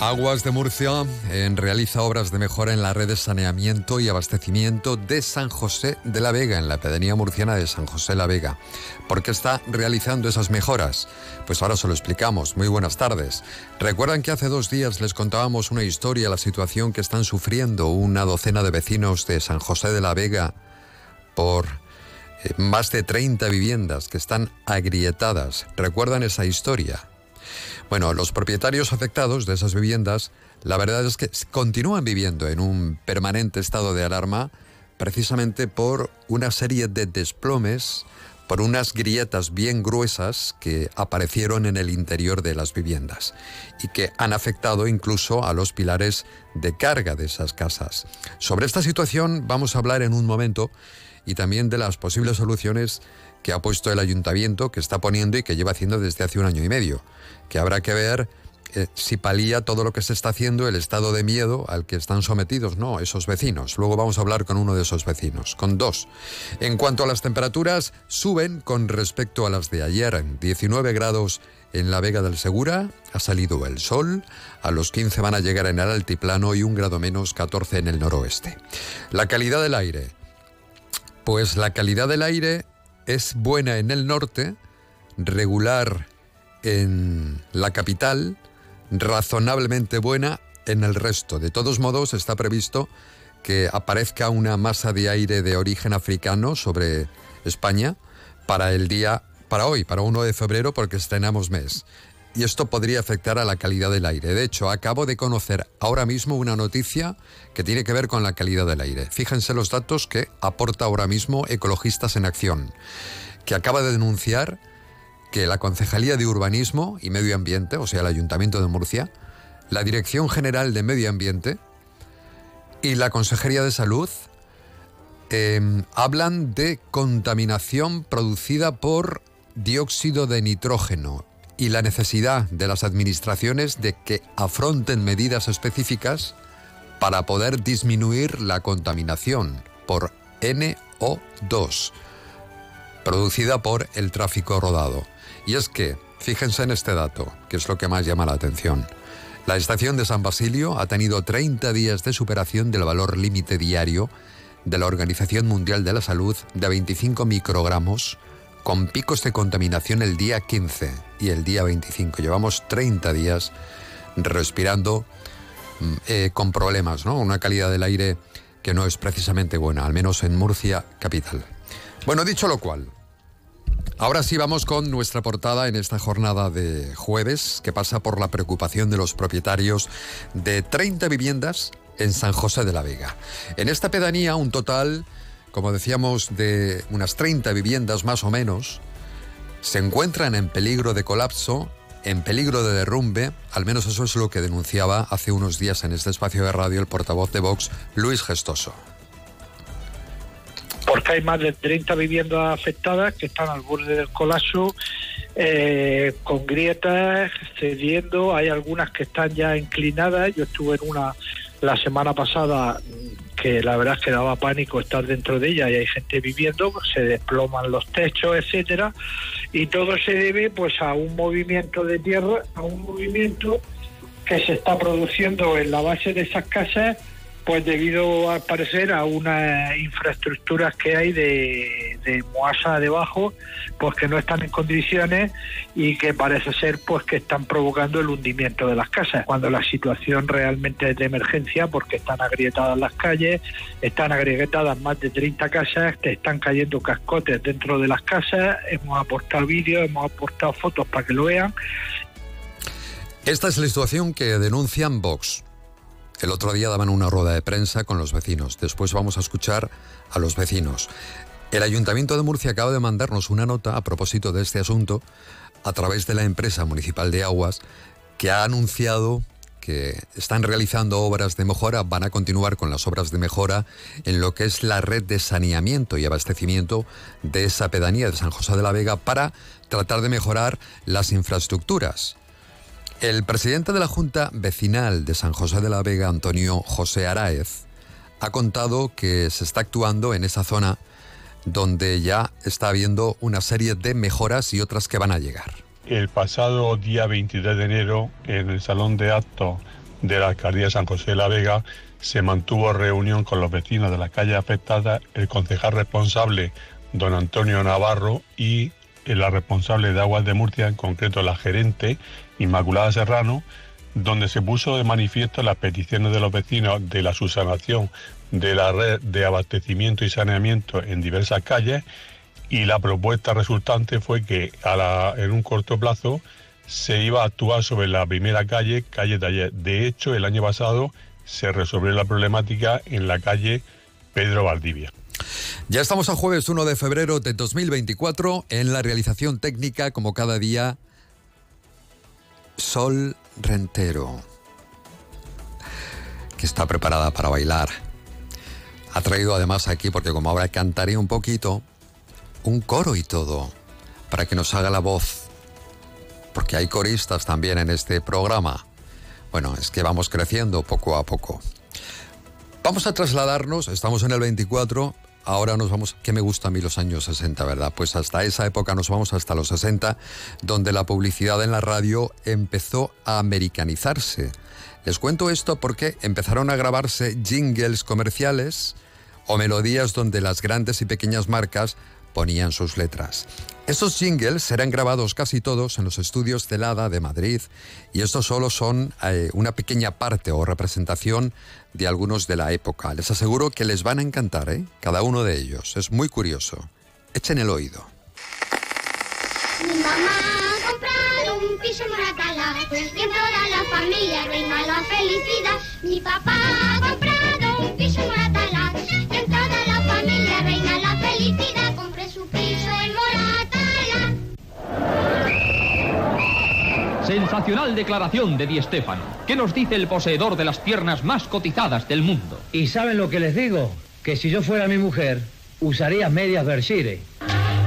Aguas de Murcia realiza obras de mejora en la red de saneamiento y abastecimiento de San José de la Vega, en la pedanía murciana de San José de la Vega. ¿Por qué está realizando esas mejoras? Pues ahora se lo explicamos. Muy buenas tardes. Recuerdan que hace dos días les contábamos una historia, la situación que están sufriendo una docena de vecinos de San José de la Vega por eh, más de 30 viviendas que están agrietadas. ¿Recuerdan esa historia? Bueno, los propietarios afectados de esas viviendas, la verdad es que continúan viviendo en un permanente estado de alarma precisamente por una serie de desplomes, por unas grietas bien gruesas que aparecieron en el interior de las viviendas y que han afectado incluso a los pilares de carga de esas casas. Sobre esta situación vamos a hablar en un momento y también de las posibles soluciones que ha puesto el ayuntamiento, que está poniendo y que lleva haciendo desde hace un año y medio que habrá que ver eh, si palía todo lo que se está haciendo el estado de miedo al que están sometidos, no, esos vecinos. Luego vamos a hablar con uno de esos vecinos, con dos. En cuanto a las temperaturas, suben con respecto a las de ayer, en 19 grados en la Vega del Segura, ha salido el sol, a los 15 van a llegar en el altiplano y un grado menos 14 en el noroeste. La calidad del aire. Pues la calidad del aire es buena en el norte, regular en la capital, razonablemente buena en el resto. De todos modos, está previsto que aparezca una masa de aire de origen africano sobre España para el día, para hoy, para 1 de febrero, porque estrenamos mes. Y esto podría afectar a la calidad del aire. De hecho, acabo de conocer ahora mismo una noticia que tiene que ver con la calidad del aire. Fíjense los datos que aporta ahora mismo Ecologistas en Acción, que acaba de denunciar que la Concejalía de Urbanismo y Medio Ambiente, o sea, el Ayuntamiento de Murcia, la Dirección General de Medio Ambiente y la Consejería de Salud em, hablan de contaminación producida por dióxido de nitrógeno y la necesidad de las administraciones de que afronten medidas específicas para poder disminuir la contaminación por NO2 producida por el tráfico rodado. Y es que, fíjense en este dato, que es lo que más llama la atención. La estación de San Basilio ha tenido 30 días de superación del valor límite diario de la Organización Mundial de la Salud de 25 microgramos, con picos de contaminación el día 15 y el día 25. Llevamos 30 días respirando mm, eh, con problemas, ¿no? Una calidad del aire que no es precisamente buena, al menos en Murcia capital. Bueno, dicho lo cual, Ahora sí vamos con nuestra portada en esta jornada de jueves que pasa por la preocupación de los propietarios de 30 viviendas en San José de la Vega. En esta pedanía un total, como decíamos, de unas 30 viviendas más o menos se encuentran en peligro de colapso, en peligro de derrumbe, al menos eso es lo que denunciaba hace unos días en este espacio de radio el portavoz de Vox, Luis Gestoso. Porque hay más de 30 viviendas afectadas que están al borde del colapso, eh, con grietas, cediendo, hay algunas que están ya inclinadas, yo estuve en una la semana pasada que la verdad es que daba pánico estar dentro de ella y hay gente viviendo, se desploman los techos, etcétera, y todo se debe pues a un movimiento de tierra, a un movimiento que se está produciendo en la base de esas casas pues debido al parecer a unas infraestructuras que hay de, Moasa debajo, pues que no están en condiciones y que parece ser pues que están provocando el hundimiento de las casas, cuando la situación realmente es de emergencia porque están agrietadas las calles, están agrietadas más de 30 casas, que están cayendo cascotes dentro de las casas, hemos aportado vídeos, hemos aportado fotos para que lo vean. Esta es la situación que denuncian Vox. El otro día daban una rueda de prensa con los vecinos. Después vamos a escuchar a los vecinos. El Ayuntamiento de Murcia acaba de mandarnos una nota a propósito de este asunto a través de la empresa municipal de aguas que ha anunciado que están realizando obras de mejora, van a continuar con las obras de mejora en lo que es la red de saneamiento y abastecimiento de esa pedanía de San José de la Vega para tratar de mejorar las infraestructuras. El presidente de la Junta Vecinal de San José de la Vega, Antonio José Araez, ha contado que se está actuando en esa zona donde ya está habiendo una serie de mejoras y otras que van a llegar. El pasado día 23 de enero, en el Salón de Actos de la Alcaldía de San José de la Vega, se mantuvo reunión con los vecinos de la calle afectada, el concejal responsable, don Antonio Navarro, y la responsable de Aguas de Murcia, en concreto la gerente, Inmaculada Serrano, donde se puso de manifiesto las peticiones de los vecinos de la subsanación de la red de abastecimiento y saneamiento en diversas calles y la propuesta resultante fue que en un corto plazo se iba a actuar sobre la primera calle, calle Taller. De hecho, el año pasado se resolvió la problemática en la calle Pedro Valdivia. Ya estamos a jueves 1 de febrero de 2024 en la realización técnica, como cada día, Sol Rentero, que está preparada para bailar. Ha traído además aquí, porque como ahora cantaré un poquito, un coro y todo, para que nos haga la voz, porque hay coristas también en este programa. Bueno, es que vamos creciendo poco a poco. Vamos a trasladarnos, estamos en el 24, ahora nos vamos, ¿qué me gusta a mí los años 60, verdad? Pues hasta esa época nos vamos hasta los 60, donde la publicidad en la radio empezó a americanizarse. Les cuento esto porque empezaron a grabarse jingles comerciales o melodías donde las grandes y pequeñas marcas ponían sus letras. Estos jingles serán grabados casi todos en los estudios de Lada de Madrid y estos solo son eh, una pequeña parte o representación de algunos de la época. Les aseguro que les van a encantar, ¿eh? cada uno de ellos. Es muy curioso. Echen el oído. Mi mamá ha un piso en en la familia reina la felicidad. Mi papá ha Sensacional declaración de Di Stéfano. ¿Qué nos dice el poseedor de las piernas más cotizadas del mundo? ¿Y saben lo que les digo? Que si yo fuera mi mujer, usaría medias Bershire.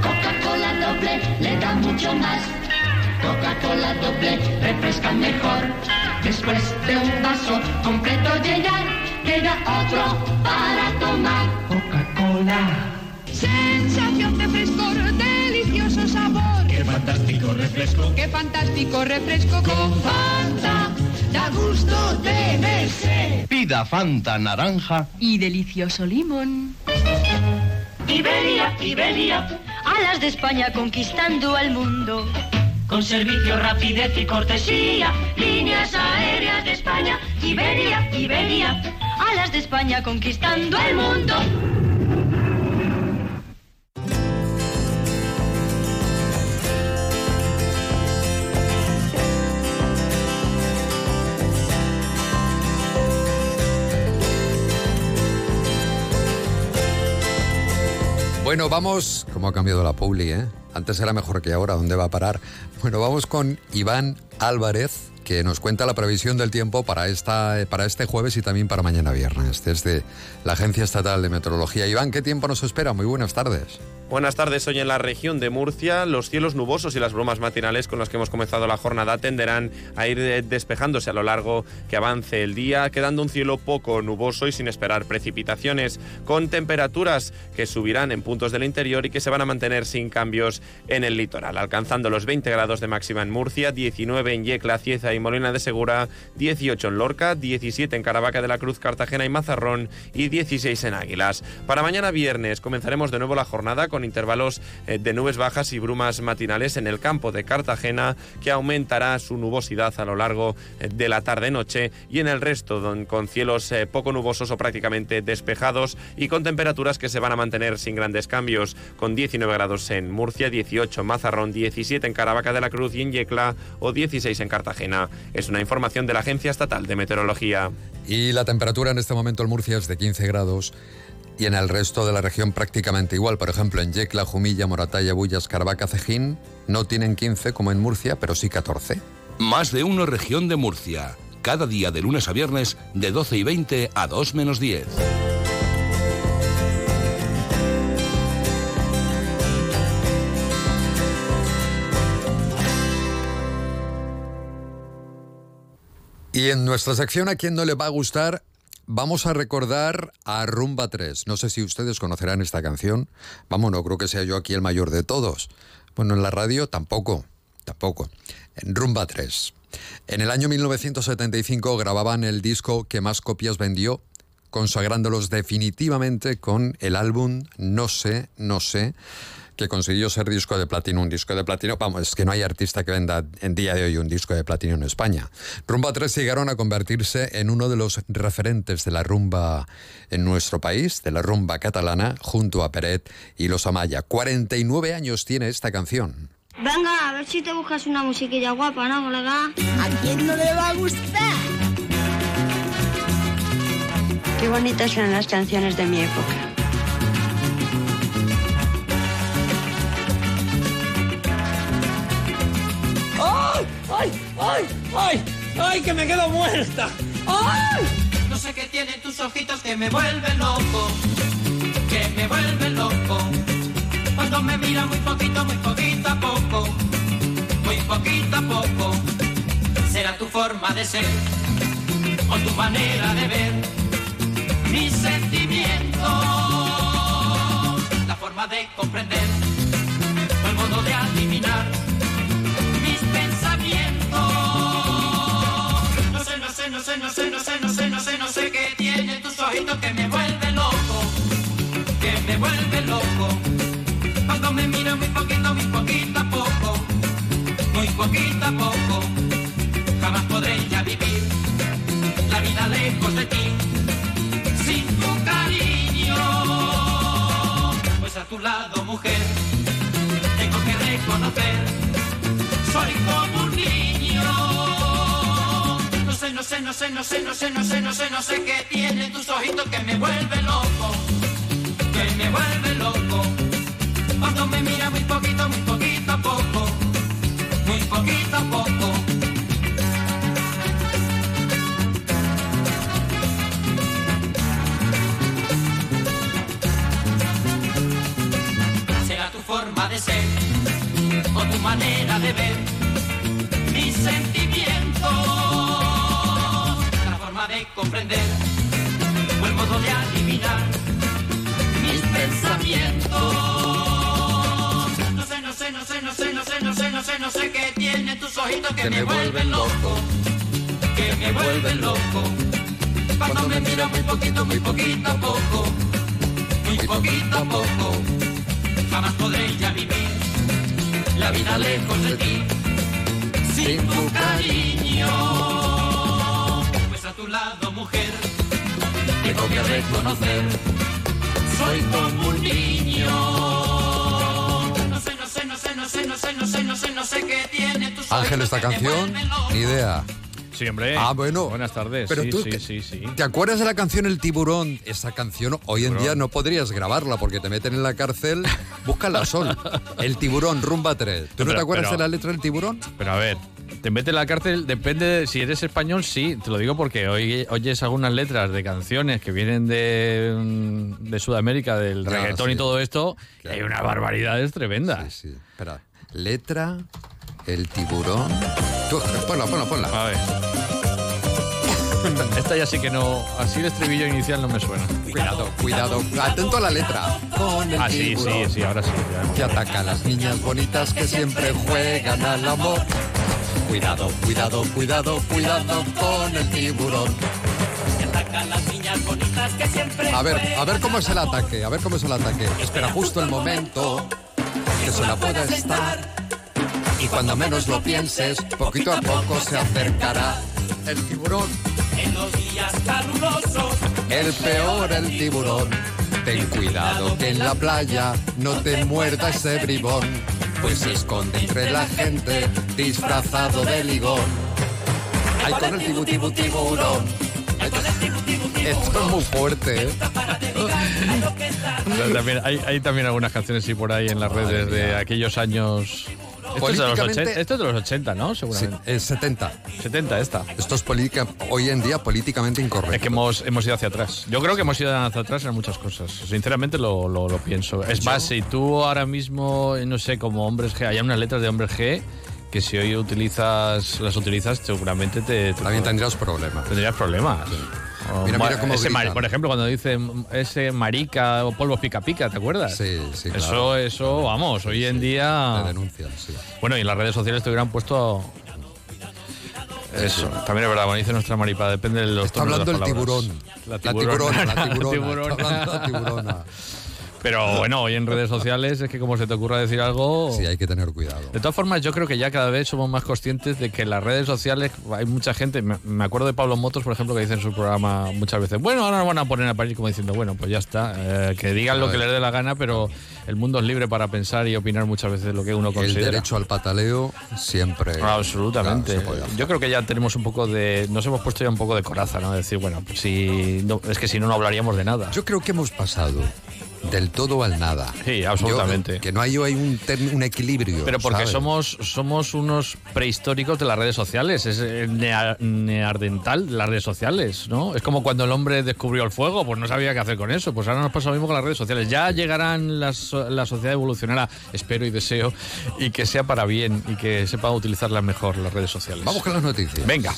Coca-Cola doble le da mucho más. Coca-Cola doble refresca mejor. Después de un vaso completo llenar, queda otro para tomar. Coca-Cola. Sensación de frescor, delicioso sabor. Qué fantástico refresco. Qué fantástico refresco con Fanta. Da gusto tenerse. Pida Fanta naranja. Y delicioso limón. Iberia, Iberia. Alas de España conquistando al mundo. Con servicio, rapidez y cortesía. Líneas aéreas de España. Iberia, Iberia. Alas de España conquistando al mundo. Bueno, vamos, como ha cambiado la Publi, ¿eh? Antes era mejor que ahora, ¿dónde va a parar? Bueno, vamos con Iván Álvarez, que nos cuenta la previsión del tiempo para, esta, para este jueves y también para mañana viernes, desde la Agencia Estatal de Meteorología. Iván, ¿qué tiempo nos espera? Muy buenas tardes. Buenas tardes. Hoy en la región de Murcia, los cielos nubosos y las brumas matinales con las que hemos comenzado la jornada tenderán a ir despejándose a lo largo que avance el día, quedando un cielo poco nuboso y sin esperar precipitaciones, con temperaturas que subirán en puntos del interior y que se van a mantener sin cambios en el litoral, alcanzando los 20 grados de máxima en Murcia, 19 en Yecla, Cieza y Molina de Segura, 18 en Lorca, 17 en Caravaca de la Cruz, Cartagena y Mazarrón y 16 en Águilas. Para mañana viernes comenzaremos de nuevo la jornada con intervalos eh, de nubes bajas y brumas matinales en el campo de Cartagena, que aumentará su nubosidad a lo largo eh, de la tarde-noche y en el resto con cielos eh, poco nubosos o prácticamente despejados y con temperaturas que se van a mantener sin grandes cambios, con 19 grados en Murcia, 18 en Mazarrón, 17 en Caravaca de la Cruz y en Yecla o 16 en Cartagena. Es una información de la Agencia Estatal de Meteorología. Y la temperatura en este momento en Murcia es de 15 grados Y en el resto de la región prácticamente igual. Por ejemplo, en Yecla, Jumilla, Moratalla, Bullas, Carvaca, Cejín no tienen 15 como en Murcia, pero sí 14. Más de uno región de Murcia. Cada día de lunes a viernes de 12 y 20 a 2 menos 10. Y en nuestra sección a quien no le va a gustar, vamos a recordar a Rumba 3. No sé si ustedes conocerán esta canción. Vamos, no creo que sea yo aquí el mayor de todos. Bueno, en la radio tampoco, tampoco. En Rumba 3. En el año 1975 grababan el disco que más copias vendió, consagrándolos definitivamente con el álbum No sé, no sé que consiguió ser disco de platino. Un disco de platino, vamos, es que no hay artista que venda en día de hoy un disco de platino en España. Rumba 3 llegaron a convertirse en uno de los referentes de la rumba en nuestro país, de la rumba catalana, junto a Peret y los Amaya. 49 años tiene esta canción. Venga, a ver si te buscas una musiquilla guapa, ¿no, colega? ¿A quién no le va a gustar? Qué bonitas eran las canciones de mi época. ¡Ay! ¡Ay! ¡Ay! ¡Ay! ¡Que me quedo muerta! ¡Ay! No sé qué tienen tus ojitos que me vuelven loco, que me vuelven loco. Cuando me mira muy poquito, muy poquito a poco, muy poquito a poco. Será tu forma de ser o tu manera de ver mis sentimientos, la forma de comprender o el modo de adivinar sé, no sé, no sé, no sé, no sé, qué tiene tus ojitos que me vuelve loco, que me vuelve loco. Cuando me mira muy poquito, muy poquito a poco, muy poquito a poco, jamás podré ya vivir la vida lejos de ti, sin tu cariño. Pues a tu lado, mujer, tengo que reconocer soy como un niño. No sé, no sé, no sé, no sé, no sé, no sé, qué tiene tus ojitos que me vuelve loco, que me vuelve loco. Cuando me mira muy poquito, muy poquito a poco, muy poquito a poco. Será tu forma de ser o tu manera de ver la forma de comprender. O el modo de adivinar mis pensamientos. No sé, no sé, no sé, no sé, no sé, no sé, no sé, no sé qué tiene tus ojitos que, me vuelven loco, que me vuelven loco. Cuando me miro muy poquito, muy poquito a poco, muy poquito a poco, jamás podré ya vivir la vida lejos de ti, sin tu cariño. Lado, mujer, tengo que reconocer, soy como un niño. No sé, no sé, no sé, no sé, no sé, no sé, no sé, no sé qué tiene tus Ángel, esta canción, ni idea. Sí, hombre. Ah, bueno. Buenas tardes. Pero sí, tú, sí, te- sí, sí. ¿Te acuerdas de la canción El Tiburón? Esa canción hoy en Tiburón. día no podrías grabarla porque te meten en la cárcel. Búscala sol. El Tiburón, Rumba 3. ¿Tú no, Pero- te acuerdas pero- de la letra del Tiburón? Pero a ver, te mete en la cárcel, depende de si eres español, sí, te lo digo porque hoy oyes algunas letras de canciones que vienen de, mm, de Sudamérica, del reggaetón y todo esto, y hay unas barbaridades tremendas. Sí, sí. Espera. Letra, El Tiburón. Tú, ponla, ponla, ponla. A ver. Esta ya sí que no, así el estribillo inicial no me suena. Cuidado, cuidado. Atento a la letra. Con el Ah, sí, sí, sí, ahora sí. ya. que ataca a las niñas bonitas que siempre juegan al amor. Cuidado, cuidado, cuidado, cuidado con el tiburón. A ver, a ver cómo es el ataque, a ver cómo es el ataque. Espera justo el momento que se la pueda estar. Y cuando menos lo pienses, poquito a poco se acercará el tiburón. en los días calurosos El peor el tiburón. Ten cuidado que en la playa no te muerda ese bribón, pues se esconde entre la gente disfrazado de ligón. Ay, con el tibu, tibu, tiburón. Ay, con el tibu, tibu, tiburón. Esto es muy fuerte, ¿eh? Pero también, hay, hay también algunas canciones sí por ahí en las redes de aquellos años. Esto es, de los 80, esto es de los 80, ¿no? Seguramente. Sí, es 70. 70 esta. Esto es política, hoy en día políticamente incorrecto. Es que hemos, hemos ido hacia atrás. Yo creo que hemos ido hacia atrás en muchas cosas. Sinceramente lo, lo, lo pienso. Es más, si tú ahora mismo, no sé, como hombres G, hay unas letras de hombres G que si hoy utilizas las utilizas seguramente te, te también tendrías problemas. Tendrías problemas. O Mira, mira cómo ese por ejemplo, cuando dice ese marica o polvos pica pica, ¿te acuerdas? Sí, sí, Eso, claro. eso, vamos, hoy en día. Te denuncian, sí. Bueno, y en las redes sociales te hubieran puesto. Eso, también es verdad, cuando dice nuestra maripa, depende de los Está tonos de hablando el tiburón. La La tiburona, tiburona. la tiburona. tiburona. Está hablando la tiburona. Pero bueno, hoy en redes sociales es que como se te ocurra decir algo... Sí, hay que tener cuidado. De todas formas, yo creo que ya cada vez somos más conscientes de que en las redes sociales hay mucha gente. Me acuerdo de Pablo Motos, por ejemplo, que dice en su programa muchas veces: Bueno, ahora nos van a poner a parir como diciendo, bueno, pues ya está, eh, que digan lo que les dé la gana, pero el mundo es libre para pensar y opinar muchas veces lo que uno El considera. derecho al pataleo siempre. Ah, Absolutamente. Claro. Yo creo que ya tenemos un poco de. Nos hemos puesto ya un poco de coraza, ¿no? Decir, bueno, pues si. no- es que si no, no hablaríamos de nada. Yo creo que hemos pasado del todo al nada. Sí, absolutamente. Yo- que no hay hay un, un equilibrio. Pero porque ¿sabes? somos, somos unos prehistóricos de las redes sociales, es eh, nea- neardental de las redes sociales, ¿no? Es como cuando el hombre descubrió el fuego, pues no sabía qué hacer con eso, pues ahora nos pasa lo mismo con las redes sociales. Ya llegarán, las, la sociedad evolucionará, espero y deseo, y que sea para bien y que sepa utilizarlas mejor las redes sociales. Vamos con las noticias. Venga.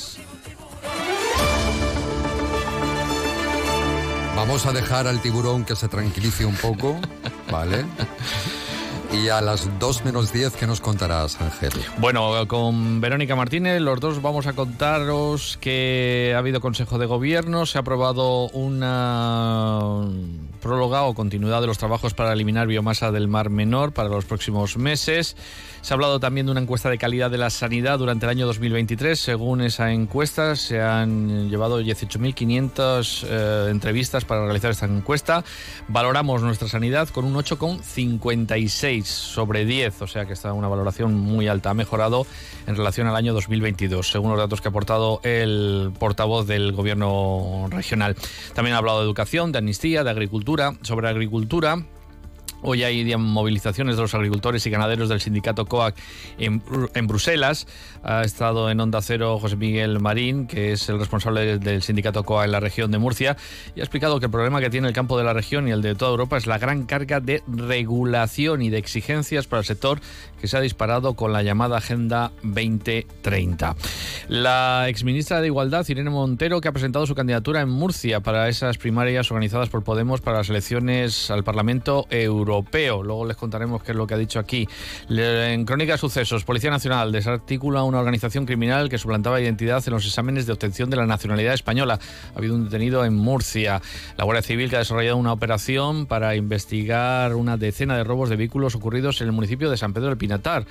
Vamos a dejar al tiburón que se tranquilice un poco, ¿vale? Y a las 2 menos 10, ¿qué nos contarás, Ángel? Bueno, con Verónica Martínez, los dos vamos a contaros que ha habido Consejo de Gobierno, se ha aprobado una próloga o continuidad de los trabajos para eliminar biomasa del Mar Menor para los próximos meses. Se ha hablado también de una encuesta de calidad de la sanidad durante el año 2023. Según esa encuesta, se han llevado 18.500 eh, entrevistas para realizar esta encuesta. Valoramos nuestra sanidad con un 8,56 sobre 10, o sea que está una valoración muy alta. Ha mejorado en relación al año 2022, según los datos que ha aportado el portavoz del gobierno regional. También ha hablado de educación, de amnistía, de agricultura. Sobre agricultura, Hoy hay movilizaciones de los agricultores y ganaderos del sindicato COAC en Bruselas. Ha estado en Onda Cero José Miguel Marín, que es el responsable del sindicato COAC en la región de Murcia, y ha explicado que el problema que tiene el campo de la región y el de toda Europa es la gran carga de regulación y de exigencias para el sector que se ha disparado con la llamada Agenda 2030. La exministra de Igualdad, Irene Montero, que ha presentado su candidatura en Murcia para esas primarias organizadas por Podemos para las elecciones al Parlamento Europeo. Luego les contaremos qué es lo que ha dicho aquí. En Crónica de Sucesos, Policía Nacional desarticula una organización criminal que suplantaba identidad en los exámenes de obtención de la nacionalidad española. Ha habido un detenido en Murcia. La Guardia Civil que ha desarrollado una operación para investigar una decena de robos de vehículos ocurridos en el municipio de San Pedro del Pinatar.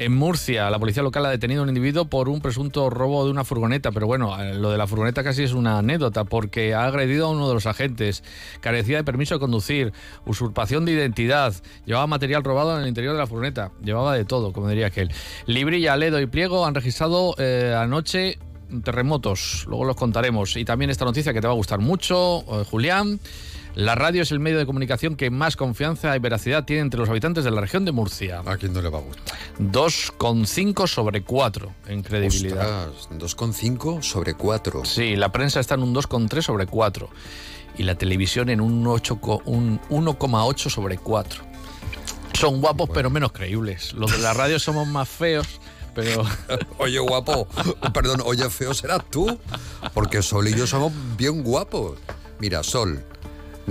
En Murcia, la policía local ha detenido a un individuo por un presunto robo de una furgoneta, pero bueno, eh, lo de la furgoneta casi es una anécdota porque ha agredido a uno de los agentes, carecía de permiso de conducir, usurpación de identidad, llevaba material robado en el interior de la furgoneta, llevaba de todo, como diría aquel. Librilla, Ledo y Pliego han registrado eh, anoche terremotos, luego los contaremos. Y también esta noticia que te va a gustar mucho, eh, Julián. La radio es el medio de comunicación que más confianza y veracidad tiene entre los habitantes de la región de Murcia. ¿A quién no le va a gustar? 2,5 sobre 4 en credibilidad. Ostras, 2,5 sobre 4. Sí, la prensa está en un 2,3 sobre 4 y la televisión en un 8 co- un 1,8 sobre 4. Son guapos pero menos creíbles. Los de la radio somos más feos, pero Oye, guapo, perdón, oye, feo serás tú, porque Sol y yo somos bien guapos. Mira, Sol,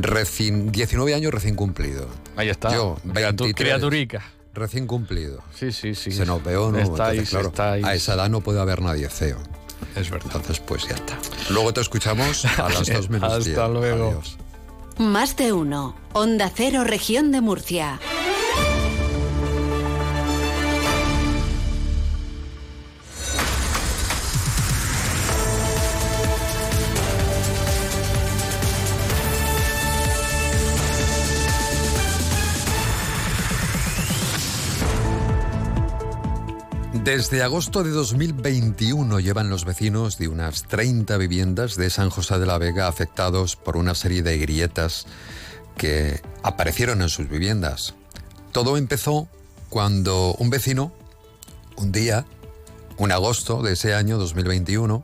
recién 19 años recién cumplido. ahí está. Yo, Criatu- 23, criaturica. Recién cumplido. Sí, sí, sí. Se nos veo, ¿no? Estáis, Entonces, claro, estáis. A esa edad no puede haber nadie feo. Es verdad. Entonces, pues ya está. Luego te escuchamos a las 2 menos Hasta 10. luego. Adiós. Más de uno. Onda Cero, región de Murcia. Desde agosto de 2021 llevan los vecinos de unas 30 viviendas de San José de la Vega afectados por una serie de grietas que aparecieron en sus viviendas. Todo empezó cuando un vecino, un día, un agosto de ese año 2021,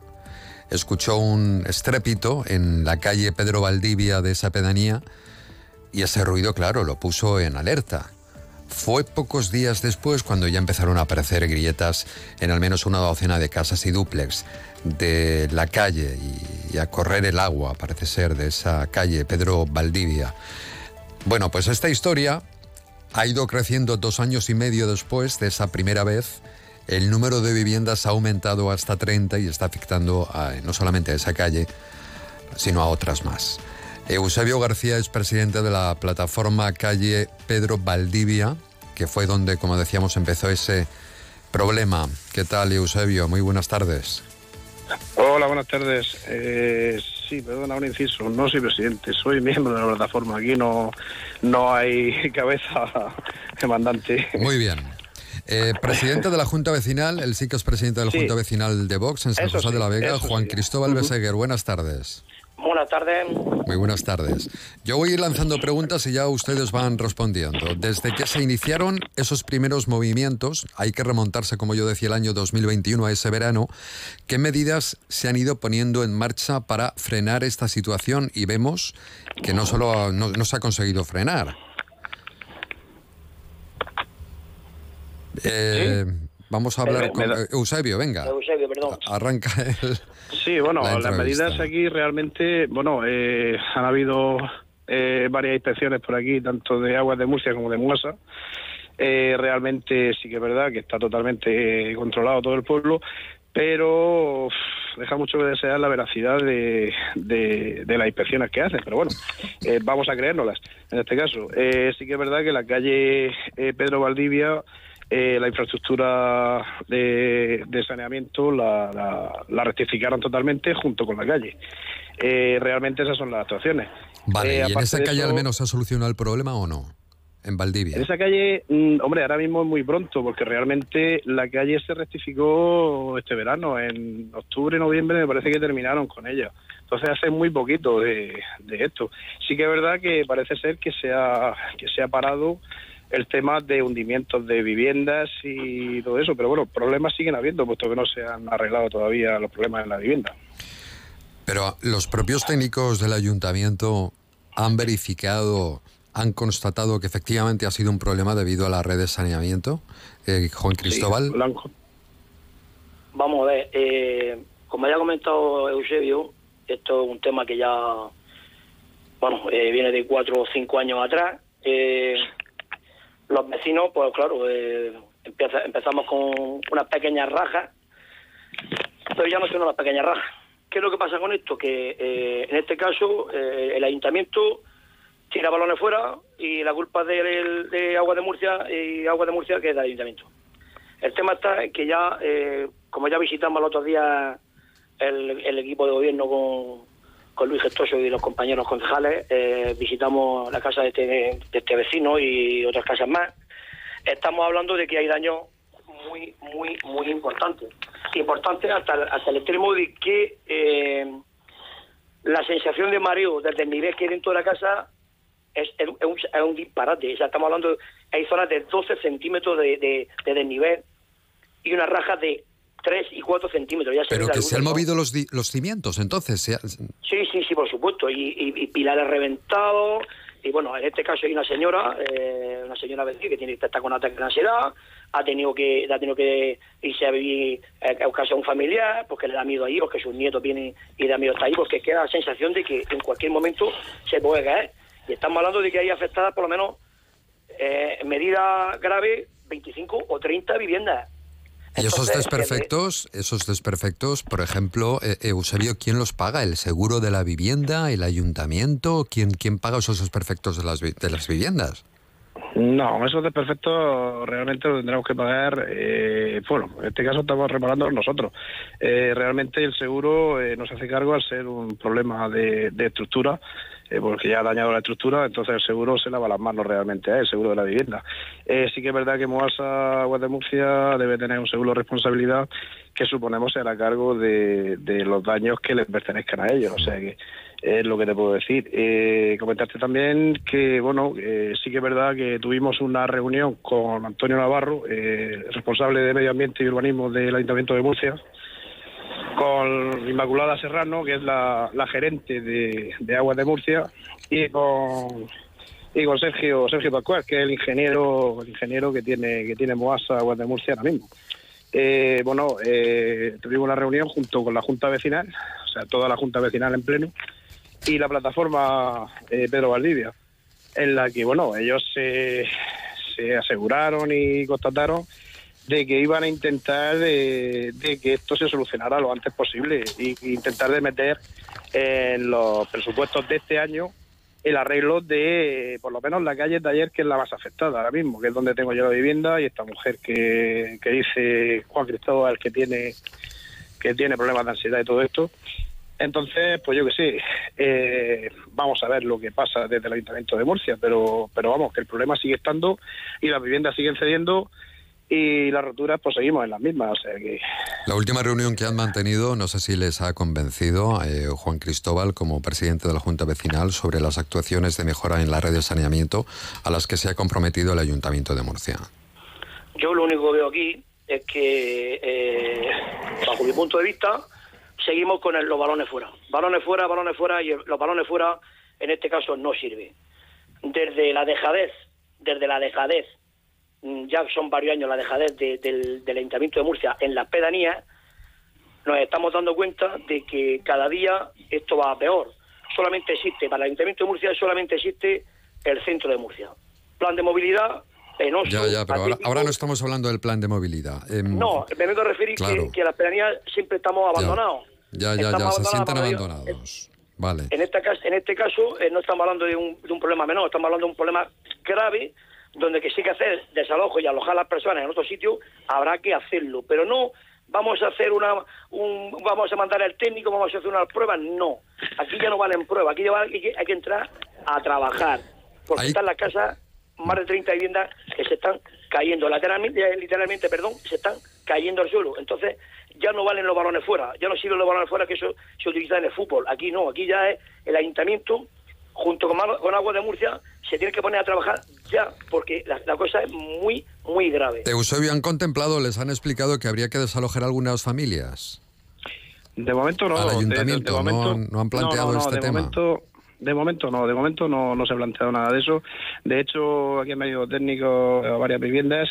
escuchó un estrépito en la calle Pedro Valdivia de esa pedanía y ese ruido, claro, lo puso en alerta. Fue pocos días después cuando ya empezaron a aparecer grietas en al menos una docena de casas y dúplex de la calle y, a correr el agua, parece ser, de esa calle Pedro Valdivia. Bueno, pues esta historia ha ido creciendo dos años y medio después de esa primera vez. El número de viviendas ha aumentado hasta 30 y está afectando no solamente a esa calle, sino a otras más. Eusebio García es presidente de la plataforma calle Pedro Valdivia, que fue donde, como decíamos, empezó ese problema. ¿Qué tal, Eusebio? Muy buenas tardes. Hola, buenas tardes. Eh, sí, perdona un inciso. No soy presidente, soy miembro de la plataforma. Aquí no, no hay cabeza demandante. Muy bien. Eh, presidente de la Junta Vecinal, el sí que es presidente de la Junta Vecinal de Vox en San José de la Vega, Juan Cristóbal Beseguer. Buenas tardes. Buenas tardes. Muy buenas tardes. Yo voy a ir lanzando preguntas y ya ustedes van respondiendo. Desde que se iniciaron esos primeros movimientos, hay que remontarse, como yo decía, el año 2021 a ese verano, ¿qué medidas se han ido poniendo en marcha para frenar esta situación? Y vemos que no solo no, se ha conseguido frenar. Eh, Vamos a hablar con Eusebio, venga. Eusebio, perdón. Arranca el, Sí, bueno, las medidas aquí realmente, bueno, eh, han habido eh, varias inspecciones por aquí, tanto de aguas de Murcia como de Muasa. Eh, realmente sí que es verdad que está totalmente controlado todo el pueblo, pero deja mucho que desear la veracidad de, de, de, las inspecciones que hacen. Pero bueno, vamos a creérnoslas en este caso. sí que es verdad que la calle Pedro Valdivia eh, la infraestructura de, saneamiento la, rectificaron totalmente junto con la calle. Eh, realmente esas son las actuaciones. Vale, eh, ¿y en esa calle al menos se ha solucionado el problema o no? En Valdivia. En esa calle, mm, hombre, ahora mismo es muy pronto, porque realmente la calle se rectificó este verano, en octubre, noviembre, me parece que terminaron con ella. Entonces hace muy poquito de, de esto. Sí que es verdad que parece ser que se ha, que se ha parado el tema de hundimientos de viviendas y todo eso, pero bueno, problemas siguen habiendo, puesto que no se han arreglado todavía los problemas en la vivienda. Pero los propios técnicos del ayuntamiento han verificado, han constatado que efectivamente ha sido un problema debido a la red de saneamiento. Eh, Juan Cristóbal. Vamos a ver, eh, como ya ha comentado Eusebio, esto es un tema que ya, bueno, eh, viene de cuatro o cinco años atrás. Eh, los vecinos, pues claro, eh, empezamos con unas pequeñas rajas, pero ya no son unas pequeñas rajas. ¿Qué es lo que pasa con esto? Que eh, en este caso eh, el ayuntamiento tira balones fuera y la culpa de, de, Agua de Murcia y Agua de Murcia que es del ayuntamiento. El tema está en que ya, como ya visitamos el otro día el equipo de gobierno con, con Luis Gestoso y los compañeros concejales, eh, visitamos la casa este, de este, vecino y otras casas más. Estamos hablando de que hay daños muy, muy, muy importantes. Importantes hasta, hasta el extremo de que eh, la sensación de mareo desde el nivel que hay dentro de la casa es, un, disparate. O sea, estamos hablando, hay zonas de 12 centímetros de, de, de desnivel y una raja de 3 y 4 centímetros. Ya Pero que se han movido los, los cimientos, entonces. Sí, sí, sí, por supuesto. Y, pilares reventados. Y bueno, en este caso hay una señora, eh, una señora que tiene que estar con ataque de ansiedad, ha tenido que ha tenido que irse a vivir eh, a buscarse a un familiar, porque le da miedo ahí, porque sus nietos vienen y da miedo estar ahí, porque queda la sensación de que en cualquier momento se puede caer. Y estamos hablando de que hay afectadas por lo menos eh, en medida grave 25 o 30 viviendas. Y esos desperfectos, esos desperfectos, por ejemplo, eh, Eusebio, ¿quién los paga? ¿El seguro de la vivienda? ¿El ayuntamiento? ¿Quién, quién paga esos desperfectos de las, de las viviendas? No, esos desperfectos realmente lo tendremos que pagar. Eh, bueno, en este caso estamos reparando nosotros. Eh, realmente el seguro eh, nos hace cargo al ser un problema de, estructura, porque ya ha dañado la estructura, entonces el seguro se lava las manos realmente, el seguro de la vivienda. sí que es verdad que Moasa Aguas de Murcia debe tener un seguro de responsabilidad que suponemos será cargo de, de los daños que les pertenezcan a ellos. O sea que es lo que te puedo decir. Eh, comentaste también que, bueno, eh, sí que es verdad que tuvimos una reunión con Antonio Navarro, eh, responsable de Medio Ambiente y Urbanismo del Ayuntamiento de Murcia, con Inmaculada Serrano, que es la, gerente de, de, Aguas de Murcia, y con y con Sergio Sergio Pascual, que es el ingeniero el ingeniero que tiene que tiene Moasa Aguas de Murcia ahora mismo. Eh, bueno, tuvimos una reunión junto con la Junta Vecinal, o sea, toda la Junta Vecinal en pleno, y la plataforma eh, Pedro Valdivia, en la que, bueno, ellos se, se aseguraron y constataron de que iban a intentar de, que esto se solucionara lo antes posible e intentar de meter en los presupuestos de este año el arreglo de por lo menos la calle de ayer que es la más afectada ahora mismo que es donde tengo yo la vivienda y esta mujer que, que dice Juan Cristóbal que tiene que tiene problemas de ansiedad y todo esto. Entonces, pues yo que sé, eh, vamos a ver lo que pasa desde el Ayuntamiento de Murcia, pero, pero vamos, que el problema sigue estando y las viviendas siguen cediendo y las roturas pues seguimos en las mismas. O sea que... La última reunión que han mantenido, no sé si les ha convencido eh, Juan Cristóbal como presidente de la Junta Vecinal sobre las actuaciones de mejora en la red de saneamiento a las que se ha comprometido el Ayuntamiento de Murcia. Yo lo único que veo aquí es que, eh, bajo mi punto de vista, seguimos con los balones fuera. Balones fuera, balones fuera y los balones fuera en este caso no sirve. Desde la dejadez, desde la dejadez, ya son varios años la dejadez del, Ayuntamiento de Murcia en las pedanías, nos estamos dando cuenta de que cada día esto va a peor. Solamente existe, para el Ayuntamiento de Murcia solamente existe el centro de Murcia. Plan de movilidad, penoso. Ya, ya, pero ahora, no estamos hablando del plan de movilidad. Em, no, me vengo a referir que, que las pedanías siempre estamos abandonados. Ya, ya, ya, se sienten abandonados. Vale. En, esta, en este caso eh, no estamos hablando de un, de un problema menor, estamos hablando de un problema grave donde que sí que hacer desalojo y alojar a las personas en otro sitio, habrá que hacerlo, pero no vamos a hacer una un, vamos a mandar al técnico, vamos a hacer unas pruebas, no. Aquí ya no valen pruebas, aquí ya hay, que, hay que entrar a trabajar, porque están las casas más de 30 viviendas que se están cayendo lateralmente, literalmente, perdón, se están cayendo al suelo. Entonces, ya no valen los balones fuera, ya no sirven los balones fuera que eso se utiliza en el fútbol. Aquí no, aquí ya es el ayuntamiento, junto con, con Agua de Murcia, se tiene que poner a trabajar ya, porque la, cosa es muy, muy grave. Eusebio, ¿han contemplado, les han explicado que habría que desalojar algunas familias? De momento no. Al ayuntamiento, no, han planteado este tema. De momento no, de momento no, no se ha planteado nada de eso. De hecho, aquí han venido técnicos a varias viviendas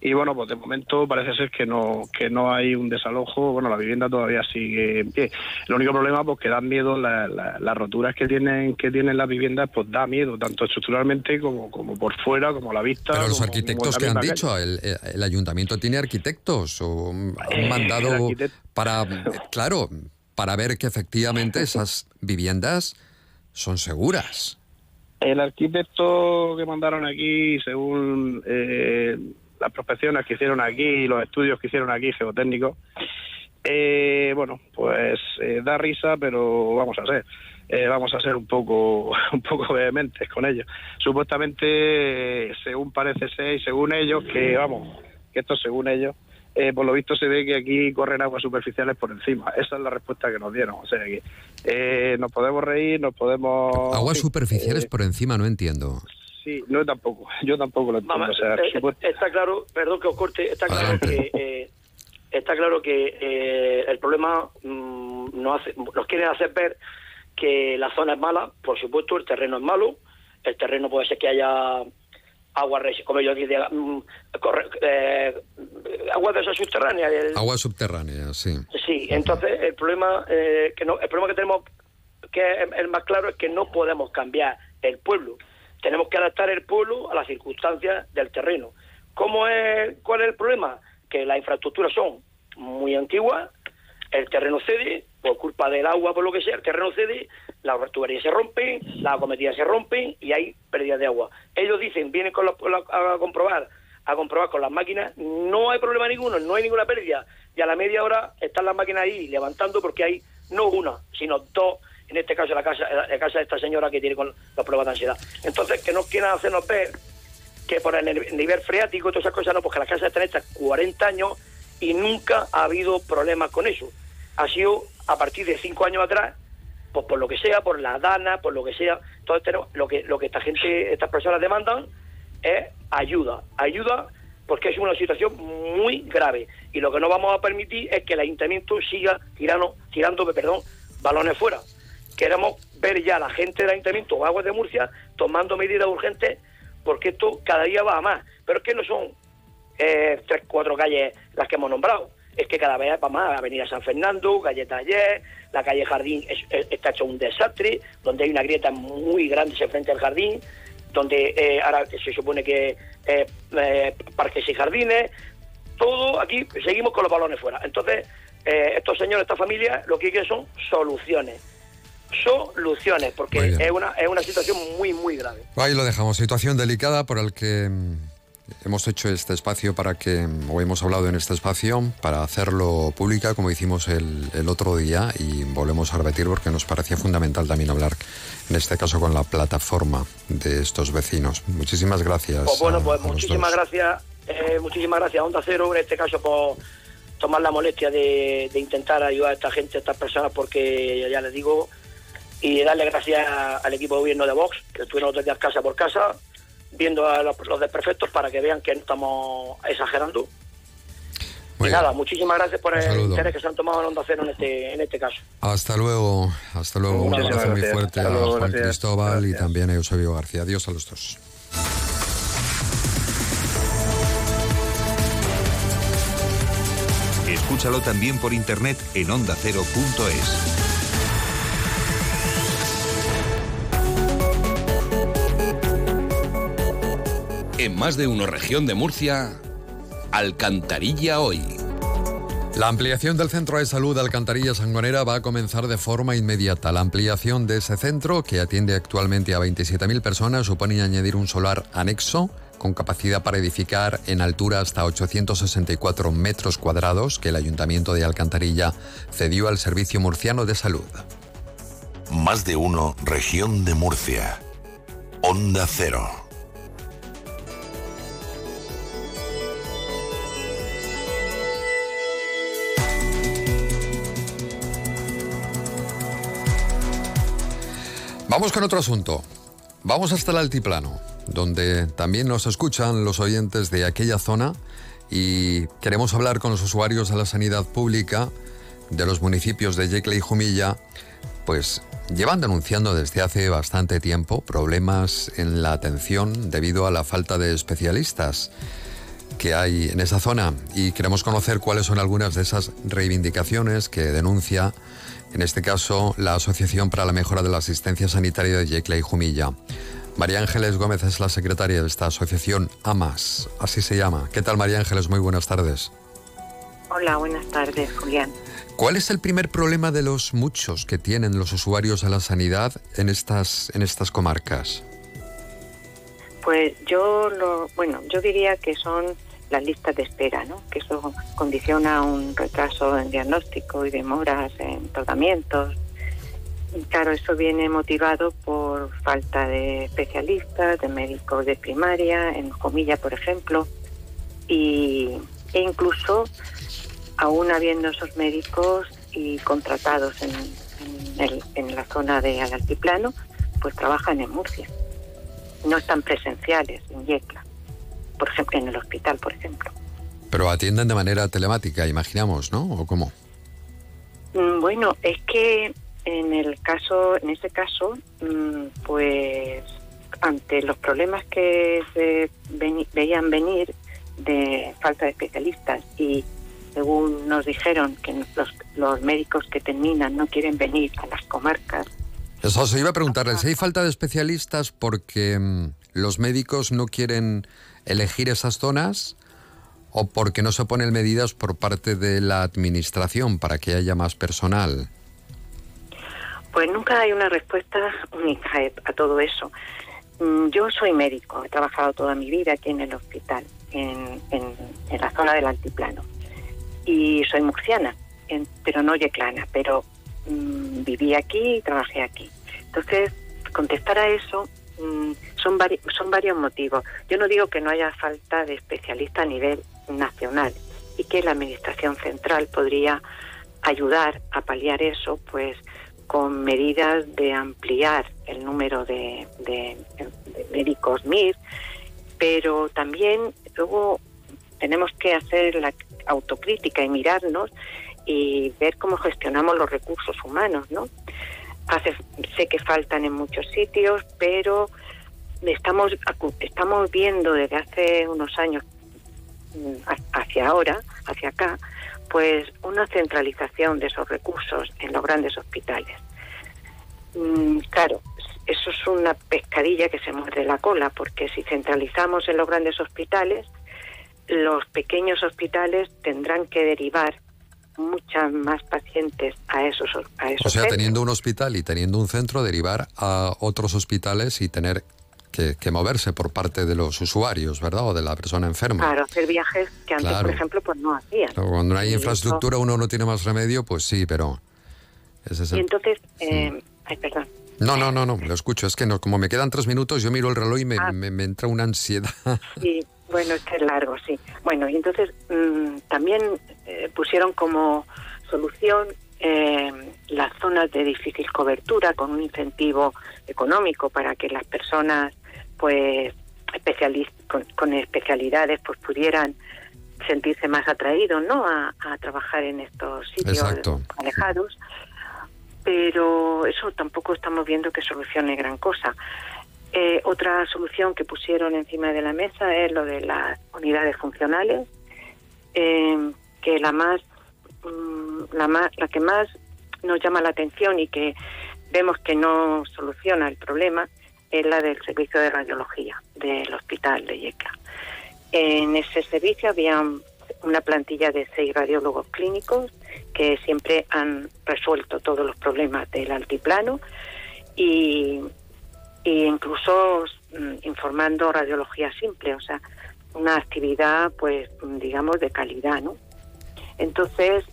y bueno, pues de momento parece ser que no que no hay un desalojo. Bueno, la vivienda todavía sigue en pie. El único problema, pues que dan miedo las roturas que tienen que tienen las viviendas, pues da miedo tanto estructuralmente como como por fuera, como la vista. Pero los arquitectos que han dicho, el, el, ayuntamiento tiene arquitectos o han eh, mandado para, claro, para ver que efectivamente esas viviendas son seguras. El arquitecto que mandaron aquí, según eh, las prospecciones que hicieron aquí y los estudios que hicieron aquí geotécnicos, eh, bueno, pues eh, da risa, pero vamos a ser, vamos a ser un poco, un poco vehementes con ellos. Supuestamente, según parece ser y según ellos, que vamos, que esto según ellos, eh, por lo visto se ve que aquí corren aguas superficiales por encima. Esa es la respuesta que nos dieron. O sea que eh, nos podemos reír, nos podemos... Aguas superficiales eh, por encima, no entiendo. Sí, no tampoco. Yo tampoco lo entiendo. Está claro, perdón que os corte, está claro que... está claro que el problema mm, nos, hace, nos quieren hacer ver que la zona es mala, por supuesto, el terreno es malo, el terreno puede ser que haya agua, como yo decía, mm, eh, agua de esa subterránea. agua subterránea, sí. Sí, entonces el problema, eh, que no, el problema que tenemos, que es el más claro, es que no podemos cambiar el pueblo. Tenemos que adaptar el pueblo a las circunstancias del terreno. ¿Cómo es, ¿Cuál es el problema? Que las infraestructuras son muy antiguas, el terreno cede, por culpa del agua, por lo que sea, el terreno cede, las tuberías se rompen, las acometidas se rompen y hay pérdida de agua. Ellos dicen, vienen con a comprobar, a comprobar con las máquinas, no hay problema ninguno, no hay ninguna pérdida. Y a la media hora están las máquinas ahí levantando porque hay no una, sino dos, en este caso la casa, la casa de esta señora que tiene con los problemas de ansiedad. Entonces, que no quieran hacernos ver que por el nivel freático y todas esas cosas, no, porque las casas están hechas 40 años y nunca ha habido problemas con eso. Ha sido a partir de cinco años atrás, pues por lo que sea, por la dana, por lo que sea, lo que lo que esta gente, estas personas demandan es ayuda, ayuda porque es una situación muy grave y lo que no vamos a permitir es que el ayuntamiento siga tirando, tirando perdón, balones fuera. Queremos ver ya a la gente del ayuntamiento o Aguas de Murcia tomando medidas urgentes porque esto cada día va a más. Pero es que no son eh, tres, cuatro calles las que hemos nombrado. Es que cada vez va más. Avenida San Fernando, calle Taller, la calle Jardín está hecho un desastre, donde hay una grieta muy grande frente al jardín, donde eh, ahora se supone que eh, eh, parques y jardines, todo aquí seguimos con los balones fuera. Entonces, estos señores, esta familia, lo que quieren son soluciones soluciones, porque es una, es una situación muy, muy grave. Ahí lo dejamos, situación delicada por el que mm, hemos hecho este espacio para que, o hemos hablado en este espacio, para hacerlo pública, como hicimos el, el otro día, y volvemos a repetir porque nos parecía fundamental también hablar, en este caso, con la plataforma de estos vecinos. Muchísimas gracias. Pues bueno, pues muchísimas gracias, eh, muchísimas gracias a Onda Cero, en este caso, por tomar la molestia de, de intentar ayudar a esta gente, a estas personas, porque ya les digo, y darle gracias al equipo de gobierno de Vox, que estuvieron los días casa por casa, viendo a los, los desperfectos para que vean que no estamos exagerando. y nada, muchísimas gracias por el interés que se han tomado en Onda Cero en este, en este caso. Hasta luego, hasta luego. Un abrazo muy fuerte a Juan Cristóbal y también a Eusebio García. Adiós a los dos. Escúchalo también por internet en ondacero.es. En más de uno región de Murcia, Alcantarilla hoy. La ampliación del centro de salud Alcantarilla Sangonera va a comenzar de forma inmediata. La ampliación de ese centro, que atiende actualmente a 27.000 personas, supone añadir un solar anexo con capacidad para edificar en altura hasta 864 metros cuadrados que el Ayuntamiento de Alcantarilla cedió al Servicio Murciano de Salud. Más de uno, región de Murcia. Onda Cero. Vamos con otro asunto. Vamos hasta el altiplano, donde también nos escuchan los oyentes de aquella zona y queremos hablar con los usuarios de la sanidad pública de los municipios de Yecla y Jumilla, pues llevan denunciando desde hace bastante tiempo problemas en la atención debido a la falta de especialistas que hay en esa zona y queremos conocer cuáles son algunas de esas reivindicaciones que denuncia en este caso la Asociación para la Mejora de la Asistencia Sanitaria de Yecla y Jumilla. María Ángeles Gómez es la secretaria de esta asociación AMAS, así se llama. ¿Qué tal María Ángeles? Muy buenas tardes. Hola, buenas tardes, Julián. ¿Cuál es el primer problema de los muchos que tienen los usuarios de la sanidad en estas, en estas comarcas? Pues yo lo, bueno, yo diría que son las listas de espera, ¿no? que eso condiciona un retraso en diagnóstico y demoras en tratamientos. Y claro, eso viene motivado por falta de especialistas, de médicos de primaria, en Comilla, por ejemplo, y, e incluso aún habiendo esos médicos y contratados en, en la zona de altiplano, pues trabajan en Murcia. No están presenciales en Yecla por ejemplo, en el hospital, por ejemplo. Pero atienden de manera telemática, imaginamos, ¿no? ¿O cómo? Mm, bueno, es que en el caso, en ese caso, mm, pues ante los problemas que se veían venir de falta de especialistas y según nos dijeron que los, los médicos que terminan no quieren venir a las comarcas. Eso se iba a preguntarles, hay falta de especialistas porque mm, los médicos no quieren elegir esas zonas o porque no se ponen medidas por parte de la administración para que haya más personal? Pues nunca hay una respuesta única a todo eso. Mm, yo soy médico, he trabajado toda mi vida aquí en el hospital, en, la zona del altiplano. Y soy murciana, pero no yeclana, pero mm, viví aquí y trabajé aquí. Entonces, contestar a eso mm, son, son varios motivos. Yo no digo que no haya falta de especialistas a nivel nacional y que la Administración Central podría ayudar a paliar eso, pues con medidas de ampliar el número de, médicos MIR, pero también luego tenemos que hacer la autocrítica y mirarnos y ver cómo gestionamos los recursos humanos, ¿no? Sé que faltan en muchos sitios, pero estamos estamos viendo desde hace unos años mm, hacia ahora, hacia acá, pues una centralización de esos recursos en los grandes hospitales. Mm, claro, eso es una pescadilla que se muerde la cola, porque si centralizamos en los grandes hospitales, los pequeños hospitales tendrán que derivar muchas más pacientes a esos a esos O sea, teniendo un hospital y teniendo un centro, derivar a otros hospitales y tener que, moverse por parte de los usuarios, ¿verdad? O de la persona enferma. Claro, hacer viajes que antes, por ejemplo, pues no hacían. cuando no hay infraestructura, uno no tiene más remedio, pues sí, pero... Ese Y entonces... Eh, ay, perdón. No, no, no, no, lo escucho. Es que no, como me quedan tres minutos, yo miro el reloj y me, ah. me, entra una ansiedad. Sí, bueno, es que es largo, sí. Bueno, y entonces mm, también eh, pusieron como solución eh, las zonas de difícil cobertura con un incentivo económico para que las personas pues con, especialidades pues pudieran sentirse más atraídos no a, trabajar en estos sitios alejados. Pero eso tampoco estamos viendo que solucione gran cosa. Eh, otra solución que pusieron encima de la mesa es lo de las unidades funcionales. Eh, que la más mm, la más la que más nos llama la atención y que vemos que no soluciona el problema es la del servicio de radiología del hospital de Yeca. En ese servicio había una plantilla de seis radiólogos clínicos que siempre han resuelto todos los problemas del altiplano y, incluso mm, informando radiología simple, o sea, una actividad, pues, digamos, de calidad, ¿no? Entonces,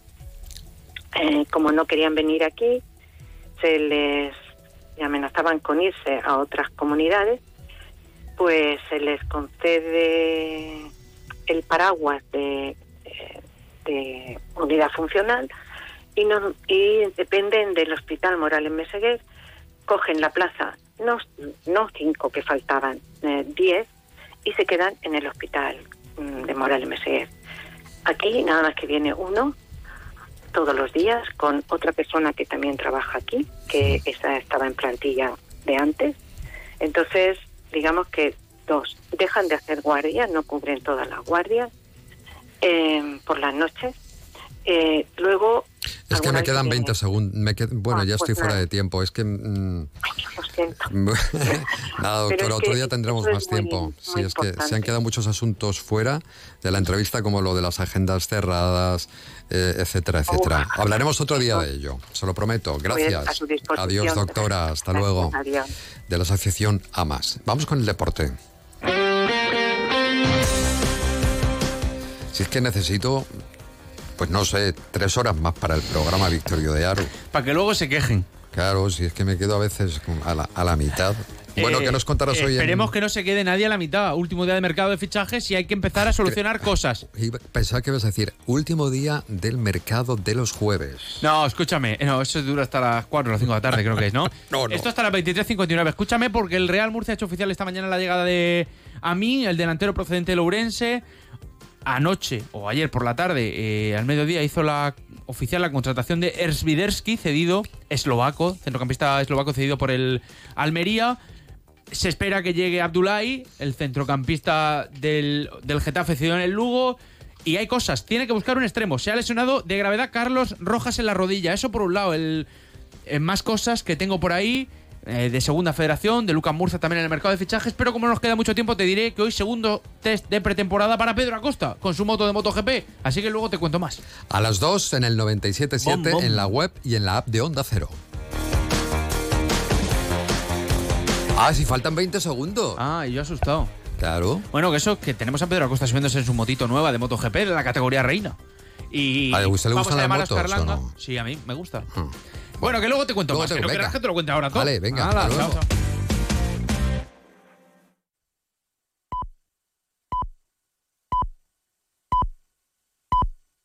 eh, como no querían venir aquí, se les amenazaban con irse a otras comunidades, pues se les concede el paraguas de, de unidad funcional y, no, y dependen del Hospital Morales Meseguer, cogen la plaza, no, no cinco que faltaban, eh, diez, y se quedan en el Hospital mm, de Morales Meseguer. Aquí nada más que viene uno todos los días con otra persona que también trabaja aquí, que esa estaba en plantilla de antes. Entonces, digamos que dos, dejan de hacer guardias, no cubren todas las guardias eh, por las noches. Eh, luego es que me quedan 20 segundos. bueno, ah, ya pues estoy fuera de tiempo. Es que. Mm, lo siento. nada, doctora, otro día tendremos más tiempo. sí, es que se han quedado muchos asuntos fuera de la entrevista, como lo de las agendas cerradas, eh, etcétera, etcétera. Hablaremos otro día de ello, se lo prometo. Gracias. Adiós, doctora. Hasta luego. Adiós. De la asociación AMAS. Vamos con el deporte. Si es que necesito pues no sé, tres horas más para el programa Victorio de Aro. Para que luego se quejen. Claro, si es que me quedo a veces a la, a la mitad. Bueno, ¿qué nos contarás hoy? Esperemos que no se quede nadie a la mitad. Último día de mercado de fichajes y hay que empezar a solucionar cosas. Pensaba que ibas a decir último día del mercado de los jueves. No, escúchame. No, eso dura hasta las 4 o las 5 de la tarde, creo que es, ¿no? no, Esto hasta las 23.59. Escúchame porque el Real Murcia ha hecho oficial esta mañana la llegada de a mí, el delantero procedente de Lourense anoche o ayer por la tarde, eh, al mediodía, hizo la oficial la contratación de Ersviderski, cedido eslovaco, centrocampista eslovaco cedido por el Almería. Se espera que llegue Abdullahi, el centrocampista del, del Getafe cedido en el Lugo. Y hay cosas, tiene que buscar un extremo. Se ha lesionado de gravedad Carlos Rojas en la rodilla. Eso por un lado. El, más cosas que tengo por ahí. Eh, de segunda federación, de Lucas Murcia también en el mercado de fichajes, pero como no nos queda mucho tiempo te diré que hoy segundo test de pretemporada para Pedro Acosta con su moto de MotoGP, así que luego te cuento más. A las 2 en el 97.7 en la web y en la app de Onda Cero. Ah, si faltan 20 segundos. Ah, y yo asustado. Claro. Bueno, que eso, que tenemos a Pedro Acosta subiéndose en su motito nueva de MotoGP de la categoría reina. Y ¿A le gusta- le gustan las motos o no? Sí, a mí me gusta. Bueno, que luego te cuento Luego más. te- no venga. que te lo cuente ahora todo. Vale, venga, Hala, hasta luego. chao, chao.